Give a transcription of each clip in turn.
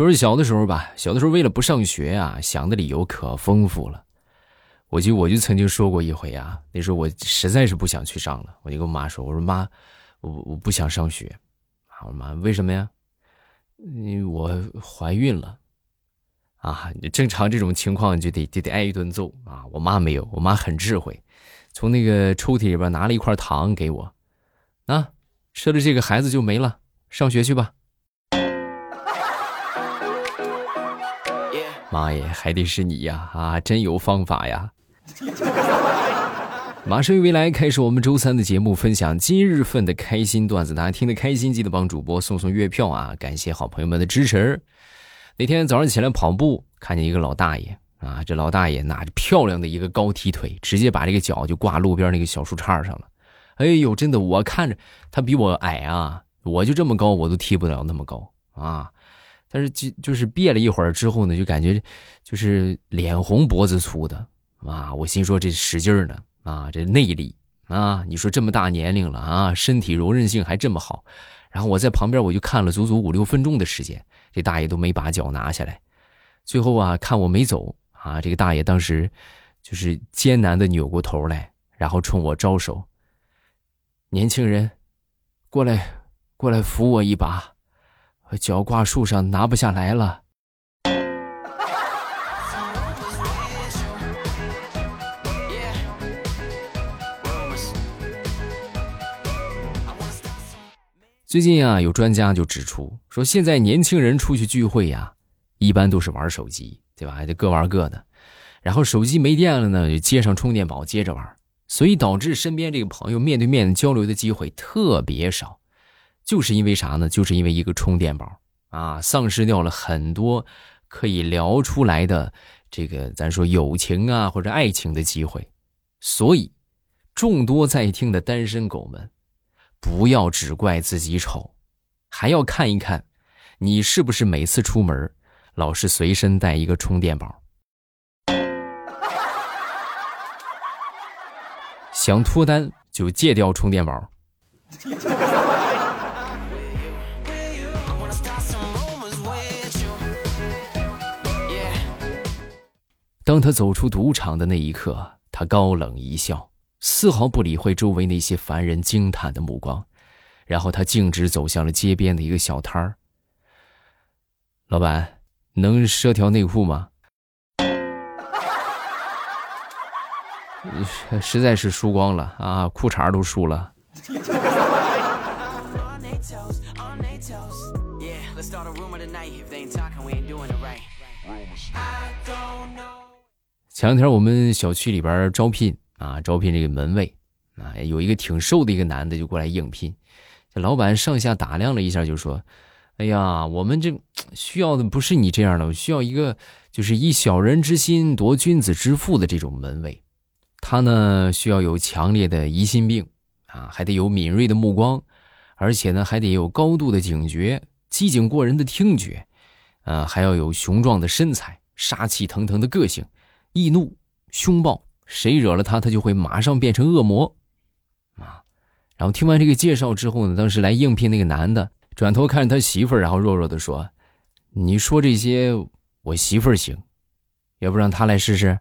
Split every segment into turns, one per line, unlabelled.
说是小的时候吧，小的时候为了不上学啊，想的理由可丰富了。我就我就曾经说过一回啊，那时候我实在是不想去上了，我就跟我妈说：“我说妈，我我不想上学。”我妈，为什么呀？因为我怀孕了。啊，正常这种情况就得就得挨一顿揍啊！我妈没有，我妈很智慧，从那个抽屉里边拿了一块糖给我，啊，吃了这个孩子就没了，上学去吧。妈耶，还得是你呀！啊，真有方法呀！马上与未来开始我们周三的节目，分享今日份的开心段子，大家听得开心，记得帮主播送送月票啊！感谢好朋友们的支持。那天早上起来跑步，看见一个老大爷啊，这老大爷拿着漂亮的一个高踢腿，直接把这个脚就挂路边那个小树杈上了。哎呦，真的，我看着他比我矮啊，我就这么高，我都踢不了那么高啊。但是就就是憋了一会儿之后呢，就感觉就是脸红脖子粗的啊。我心说这使劲呢啊，这内力啊，你说这么大年龄了啊，身体柔韧性还这么好。然后我在旁边我就看了足足五六分钟的时间，这大爷都没把脚拿下来。最后啊，看我没走啊，这个大爷当时就是艰难的扭过头来，然后冲我招手：“年轻人，过来，过来扶我一把。”脚挂树上拿不下来了。最近啊，有专家就指出说，现在年轻人出去聚会呀，一般都是玩手机，对吧？还得各玩各的，然后手机没电了呢，就接上充电宝接着玩，所以导致身边这个朋友面对面交流的机会特别少。就是因为啥呢？就是因为一个充电宝啊，丧失掉了很多可以聊出来的这个咱说友情啊或者爱情的机会。所以，众多在听的单身狗们，不要只怪自己丑，还要看一看，你是不是每次出门老是随身带一个充电宝。想脱单就戒掉充电宝。当他走出赌场的那一刻，他高冷一笑，丝毫不理会周围那些凡人惊叹的目光，然后他径直走向了街边的一个小摊儿。老板，能赊条内裤吗？实在是输光了啊，裤衩都输了。前两天我们小区里边招聘啊，招聘这个门卫啊，有一个挺瘦的一个男的就过来应聘。这老板上下打量了一下，就说：“哎呀，我们这需要的不是你这样的，需要一个就是以小人之心夺君子之腹的这种门卫。他呢需要有强烈的疑心病啊，还得有敏锐的目光，而且呢还得有高度的警觉、机警过人的听觉，呃，还要有雄壮的身材、杀气腾腾的个性。”易怒、凶暴，谁惹了他，他就会马上变成恶魔，啊！然后听完这个介绍之后呢，当时来应聘那个男的转头看着他媳妇儿，然后弱弱的说：“你说这些，我媳妇儿行，要不让他来试试？”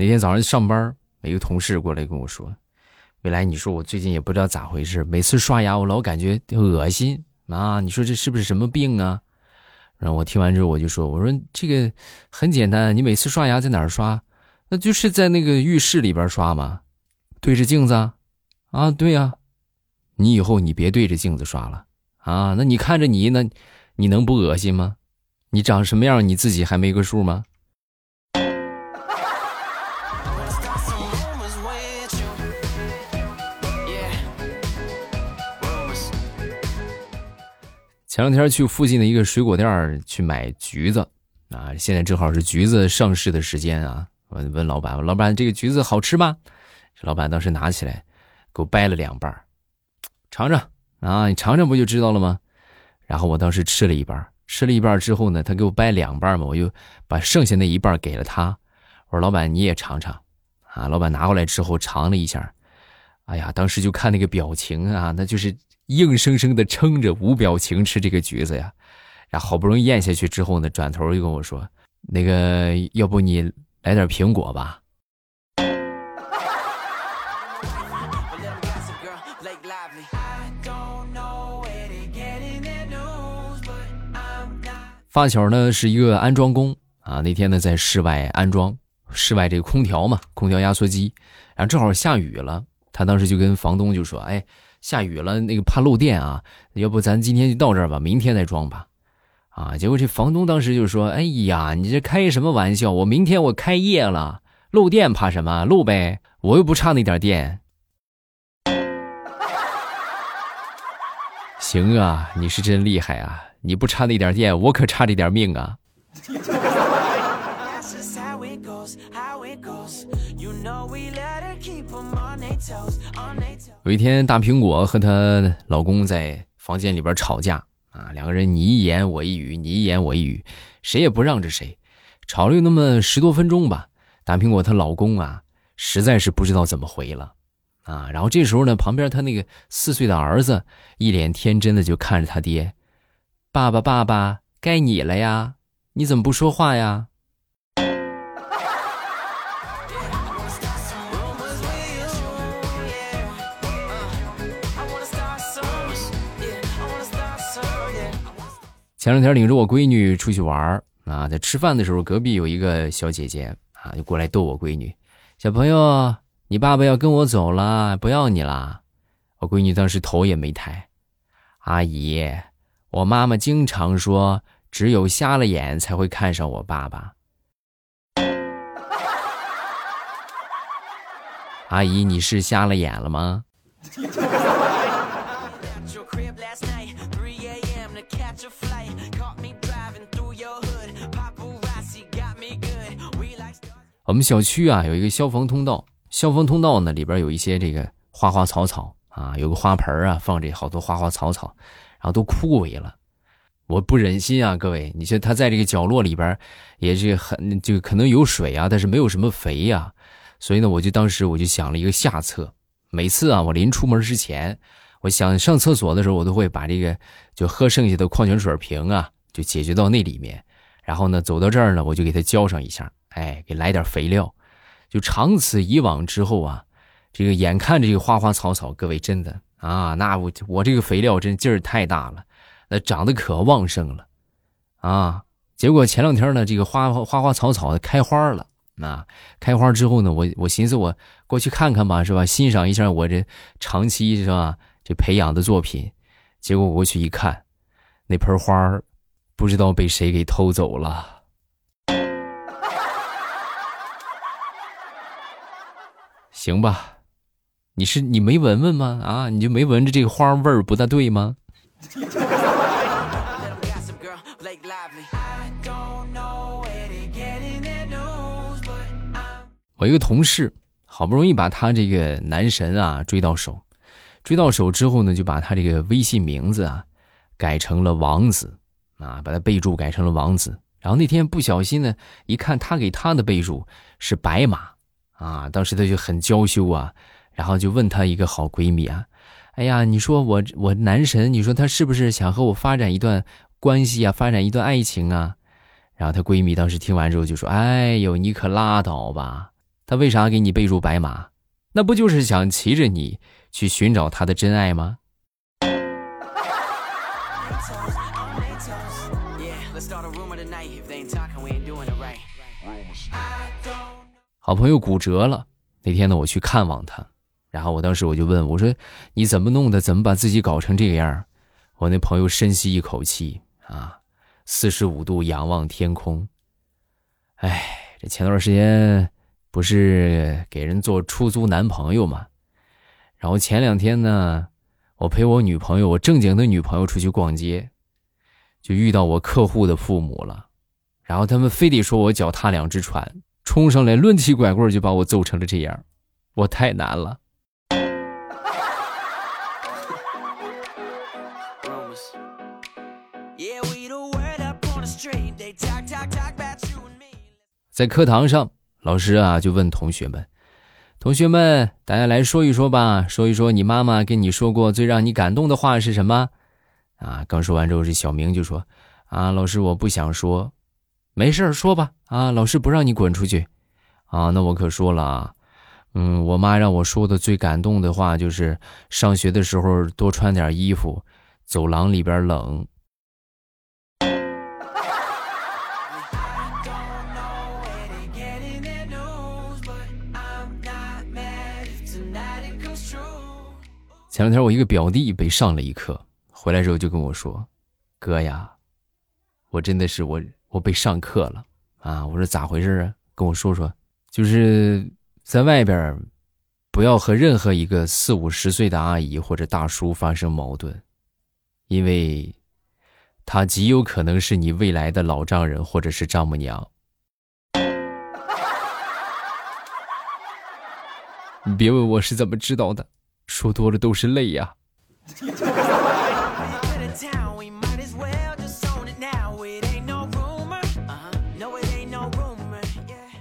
那天早上上班，一个同事过来跟我说。来，你说我最近也不知道咋回事，每次刷牙我老感觉恶心啊！你说这是不是什么病啊？然后我听完之后我就说：“我说这个很简单，你每次刷牙在哪儿刷？那就是在那个浴室里边刷嘛，对着镜子啊，对呀。你以后你别对着镜子刷了啊！那你看着你那，你能不恶心吗？你长什么样你自己还没个数吗？”前两天去附近的一个水果店去买橘子，啊，现在正好是橘子上市的时间啊。我问老板：“老板，这个橘子好吃吗？”这老板当时拿起来给我掰了两半尝尝啊，你尝尝不就知道了吗？然后我当时吃了一半，吃了一半之后呢，他给我掰两半嘛，我就把剩下那一半给了他。我说：“老板，你也尝尝啊，老板拿过来之后尝了一下，哎呀，当时就看那个表情啊，那就是硬生生的撑着无表情吃这个橘子呀。然后好不容易咽下去之后呢，转头就跟我说：“那个，要不你来点苹果吧。”发小呢是一个安装工啊，那天呢在室外安装室外这个空调嘛，空调压缩机，然后正好下雨了，他当时就跟房东就说：“哎，下雨了，那个怕漏电啊，要不咱今天就到这儿吧，明天再装吧。”啊，结果这房东当时就说：“哎呀，你这开什么玩笑？我明天我开业了，漏电怕什么？漏呗，我又不差那点电。”行啊，你是真厉害啊！你不差那点电，我可差这点命啊！有一天，大苹果和她老公在房间里边吵架啊，两个人你一言我一语，你一言我一语，谁也不让着谁，吵了有那么十多分钟吧。大苹果她老公啊，实在是不知道怎么回了啊。然后这时候呢，旁边他那个四岁的儿子一脸天真的就看着他爹。爸爸，爸爸，该你了呀！你怎么不说话呀？前两天领着我闺女出去玩啊，在吃饭的时候，隔壁有一个小姐姐啊，就过来逗我闺女：“小朋友，你爸爸要跟我走了，不要你了。”我闺女当时头也没抬，阿姨。我妈妈经常说，只有瞎了眼才会看上我爸爸。阿姨，你是瞎了眼了吗？我们小区啊有一个消防通道，消防通道呢里边有一些这个花花草草啊，有个花盆啊，放着好多花花草草。然后都枯萎了，我不忍心啊，各位，你说他在这个角落里边，也是很就可能有水啊，但是没有什么肥呀，所以呢，我就当时我就想了一个下策，每次啊，我临出门之前，我想上厕所的时候，我都会把这个就喝剩下的矿泉水瓶啊，就解决到那里面，然后呢，走到这儿呢，我就给它浇上一下，哎，给来点肥料，就长此以往之后啊，这个眼看这个花花草草，各位真的。啊，那我我这个肥料真劲儿太大了，那长得可旺盛了，啊！结果前两天呢，这个花花花草草的开花了，那，开花之后呢，我我寻思我过去看看吧，是吧？欣赏一下我这长期是吧这培养的作品。结果我过去一看，那盆花不知道被谁给偷走了。行吧。你是你没闻闻吗？啊，你就没闻着这个花味儿不大对吗？我一个同事好不容易把他这个男神啊追到手，追到手之后呢，就把他这个微信名字啊改成了王子啊，把他备注改成了王子。然后那天不小心呢，一看他给他的备注是白马啊，当时她就很娇羞啊。然后就问她一个好闺蜜啊，哎呀，你说我我男神，你说他是不是想和我发展一段关系啊，发展一段爱情啊？然后她闺蜜当时听完之后就说：“哎呦，你可拉倒吧！他为啥给你备注白马？那不就是想骑着你去寻找他的真爱吗？”好朋友骨折了，那天呢，我去看望他。然后我当时我就问我说：“你怎么弄的？怎么把自己搞成这个样？”我那朋友深吸一口气啊，四十五度仰望天空。哎，这前段时间不是给人做出租男朋友吗？然后前两天呢，我陪我女朋友，我正经的女朋友出去逛街，就遇到我客户的父母了。然后他们非得说我脚踏两只船，冲上来抡起拐棍就把我揍成了这样，我太难了。在课堂上，老师啊就问同学们：“同学们，大家来说一说吧，说一说你妈妈跟你说过最让你感动的话是什么？啊，刚说完之后，这小明就说：“啊，老师，我不想说，没事说吧。啊，老师不让你滚出去。啊，那我可说了啊，嗯，我妈让我说的最感动的话就是上学的时候多穿点衣服，走廊里边冷。”前两天我一个表弟被上了一课，回来之后就跟我说：“哥呀，我真的是我我被上课了啊！”我说：“咋回事啊？跟我说说。”就是在外边，不要和任何一个四五十岁的阿姨或者大叔发生矛盾，因为，他极有可能是你未来的老丈人或者是丈母娘。你别问我是怎么知道的。说多了都是泪呀。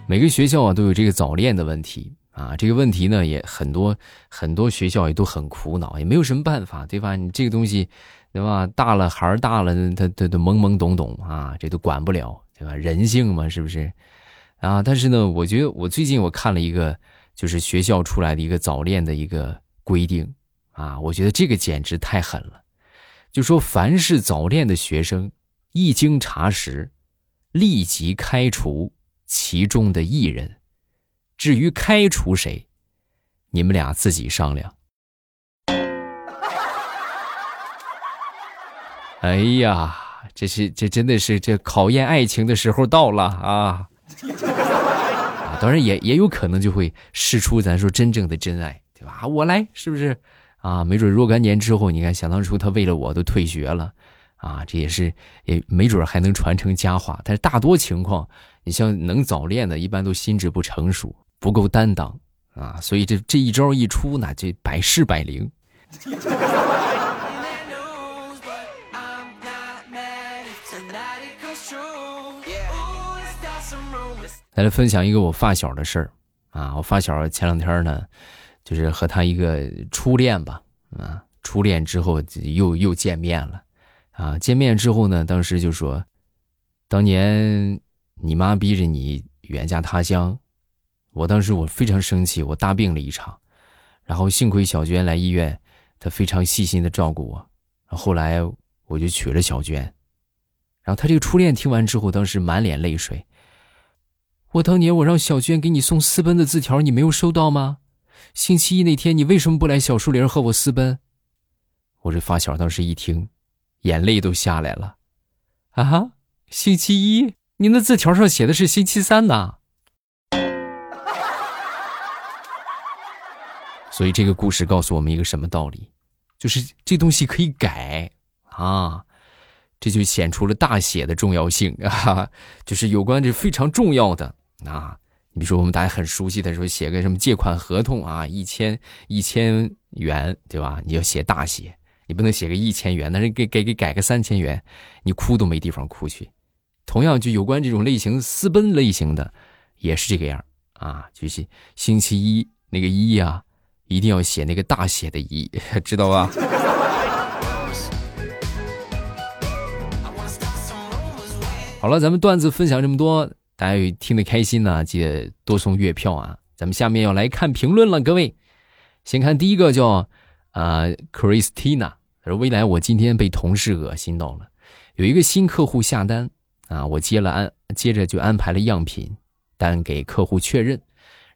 每个学校啊都有这个早恋的问题啊，这个问题呢也很多，很多学校也都很苦恼，也没有什么办法，对吧？你这个东西，对吧？大了孩儿大了，他他都懵懵懂懂啊，这都管不了，对吧？人性嘛，是不是？啊，但是呢，我觉得我最近我看了一个，就是学校出来的一个早恋的一个。规定啊，我觉得这个简直太狠了。就说凡是早恋的学生，一经查实，立即开除其中的一人。至于开除谁，你们俩自己商量。哎呀，这是这真的是这考验爱情的时候到了啊！啊，当然也也有可能就会试出咱说真正的真爱。对吧？我来，是不是？啊，没准若干年之后，你看，想当初他为了我都退学了，啊，这也是，也没准还能传承佳话。但是大多情况，你像能早恋的，一般都心智不成熟，不够担当，啊，所以这这一招一出，那就百试百灵。再来分享一个我发小的事儿，啊，我发小前两天呢。就是和他一个初恋吧，啊，初恋之后又又见面了，啊，见面之后呢，当时就说，当年你妈逼着你远嫁他乡，我当时我非常生气，我大病了一场，然后幸亏小娟来医院，她非常细心的照顾我，后来我就娶了小娟，然后他这个初恋听完之后，当时满脸泪水，我当年我让小娟给你送私奔的字条，你没有收到吗？星期一那天，你为什么不来小树林和我私奔？我这发小当时一听，眼泪都下来了。啊，星期一？你那字条上写的是星期三呐。所以这个故事告诉我们一个什么道理？就是这东西可以改啊，这就显出了大写的重要性啊，就是有关这非常重要的啊。你比如说，我们大家很熟悉的时候，写个什么借款合同啊，一千一千元，对吧？你要写大写，你不能写个一千元，那人给给给改个三千元，你哭都没地方哭去。同样，就有关这种类型私奔类型的，也是这个样啊。就是星期一那个一啊，一定要写那个大写的一，知道吧？好了，咱们段子分享这么多。大家听得开心呢，记得多送月票啊！咱们下面要来看评论了，各位，先看第一个叫啊，Christina，而：“未来我今天被同事恶心到了，有一个新客户下单啊，我接了安，接着就安排了样品单给客户确认，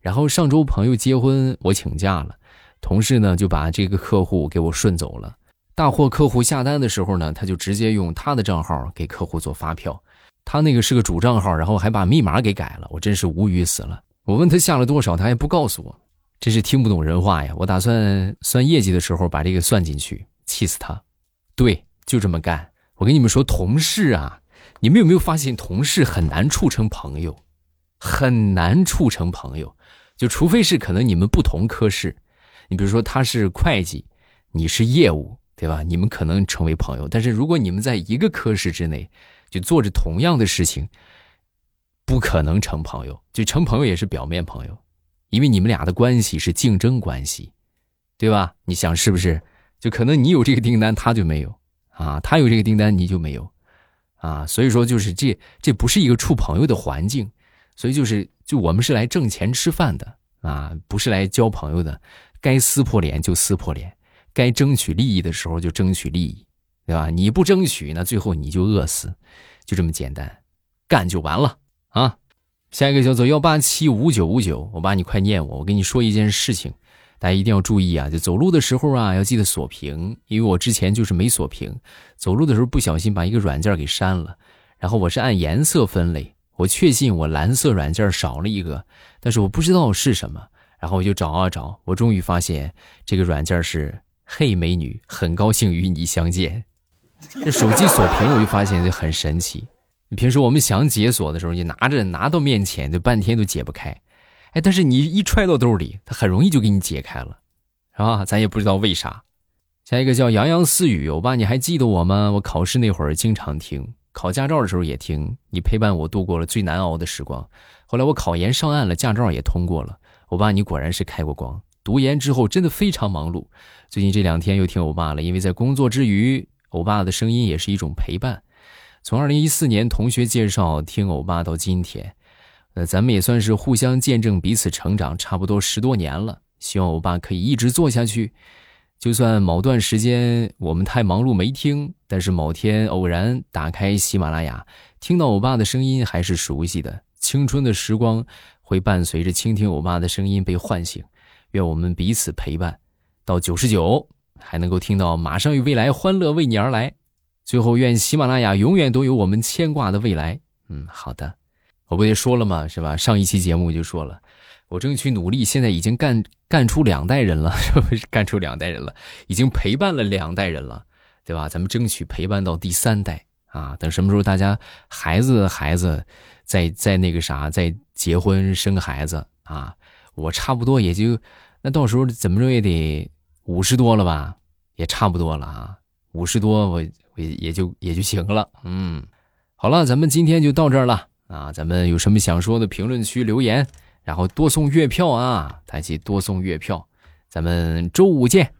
然后上周朋友结婚，我请假了，同事呢就把这个客户给我顺走了。大货客户下单的时候呢，他就直接用他的账号给客户做发票。”他那个是个主账号，然后还把密码给改了，我真是无语死了。我问他下了多少，他还不告诉我，真是听不懂人话呀。我打算算业绩的时候把这个算进去，气死他。对，就这么干。我跟你们说，同事啊，你们有没有发现，同事很难处成朋友，很难处成朋友，就除非是可能你们不同科室，你比如说他是会计，你是业务，对吧？你们可能成为朋友，但是如果你们在一个科室之内。就做着同样的事情，不可能成朋友。就成朋友也是表面朋友，因为你们俩的关系是竞争关系，对吧？你想是不是？就可能你有这个订单，他就没有啊；他有这个订单，你就没有啊。所以说，就是这这不是一个处朋友的环境，所以就是就我们是来挣钱吃饭的啊，不是来交朋友的。该撕破脸就撕破脸，该争取利益的时候就争取利益，对吧？你不争取，那最后你就饿死，就这么简单，干就完了啊！下一个叫做幺八七五九五九，我爸你快念我，我跟你说一件事情，大家一定要注意啊！就走路的时候啊，要记得锁屏，因为我之前就是没锁屏，走路的时候不小心把一个软件给删了，然后我是按颜色分类，我确信我蓝色软件少了一个，但是我不知道是什么。然后我就找啊找，我终于发现这个软件是“嘿美女，很高兴与你相见”。这手机锁屏，我就发现就很神奇。平时我们想解锁的时候，你拿着拿到面前，就半天都解不开。哎，但是你一揣到兜里，它很容易就给你解开了，是吧？咱也不知道为啥。下一个叫洋洋似雨，欧巴你还记得我吗？我考试那会儿经常听，考驾照的时候也听，你陪伴我度过了最难熬的时光。后来我考研上岸了，驾照也通过了。欧巴，你果然是开过光。读研之后真的非常忙碌，最近这两天又听欧巴了，因为在工作之余，欧巴的声音也是一种陪伴。从二零一四年同学介绍听欧巴到今天，呃，咱们也算是互相见证彼此成长，差不多十多年了。希望欧巴可以一直做下去，就算某段时间我们太忙碌没听，但是某天偶然打开喜马拉雅，听到欧巴的声音还是熟悉的，青春的时光。会伴随着倾听我妈的声音被唤醒，愿我们彼此陪伴到九十九，还能够听到马上与未来欢乐为你而来。最后，愿喜马拉雅永远都有我们牵挂的未来。嗯，好的，我不也说了吗？是吧？上一期节目就说了，我争取努力，现在已经干干出两代人了，是不是？干出两代人了，已经陪伴了两代人了，对吧？咱们争取陪伴到第三代啊！等什么时候大家孩子孩子。再再那个啥，再结婚生个孩子啊，我差不多也就，那到时候怎么着也得五十多了吧，也差不多了啊，五十多我我也就也就行了，嗯，好了，咱们今天就到这儿了啊，咱们有什么想说的，评论区留言，然后多送月票啊，抬起多送月票，咱们周五见。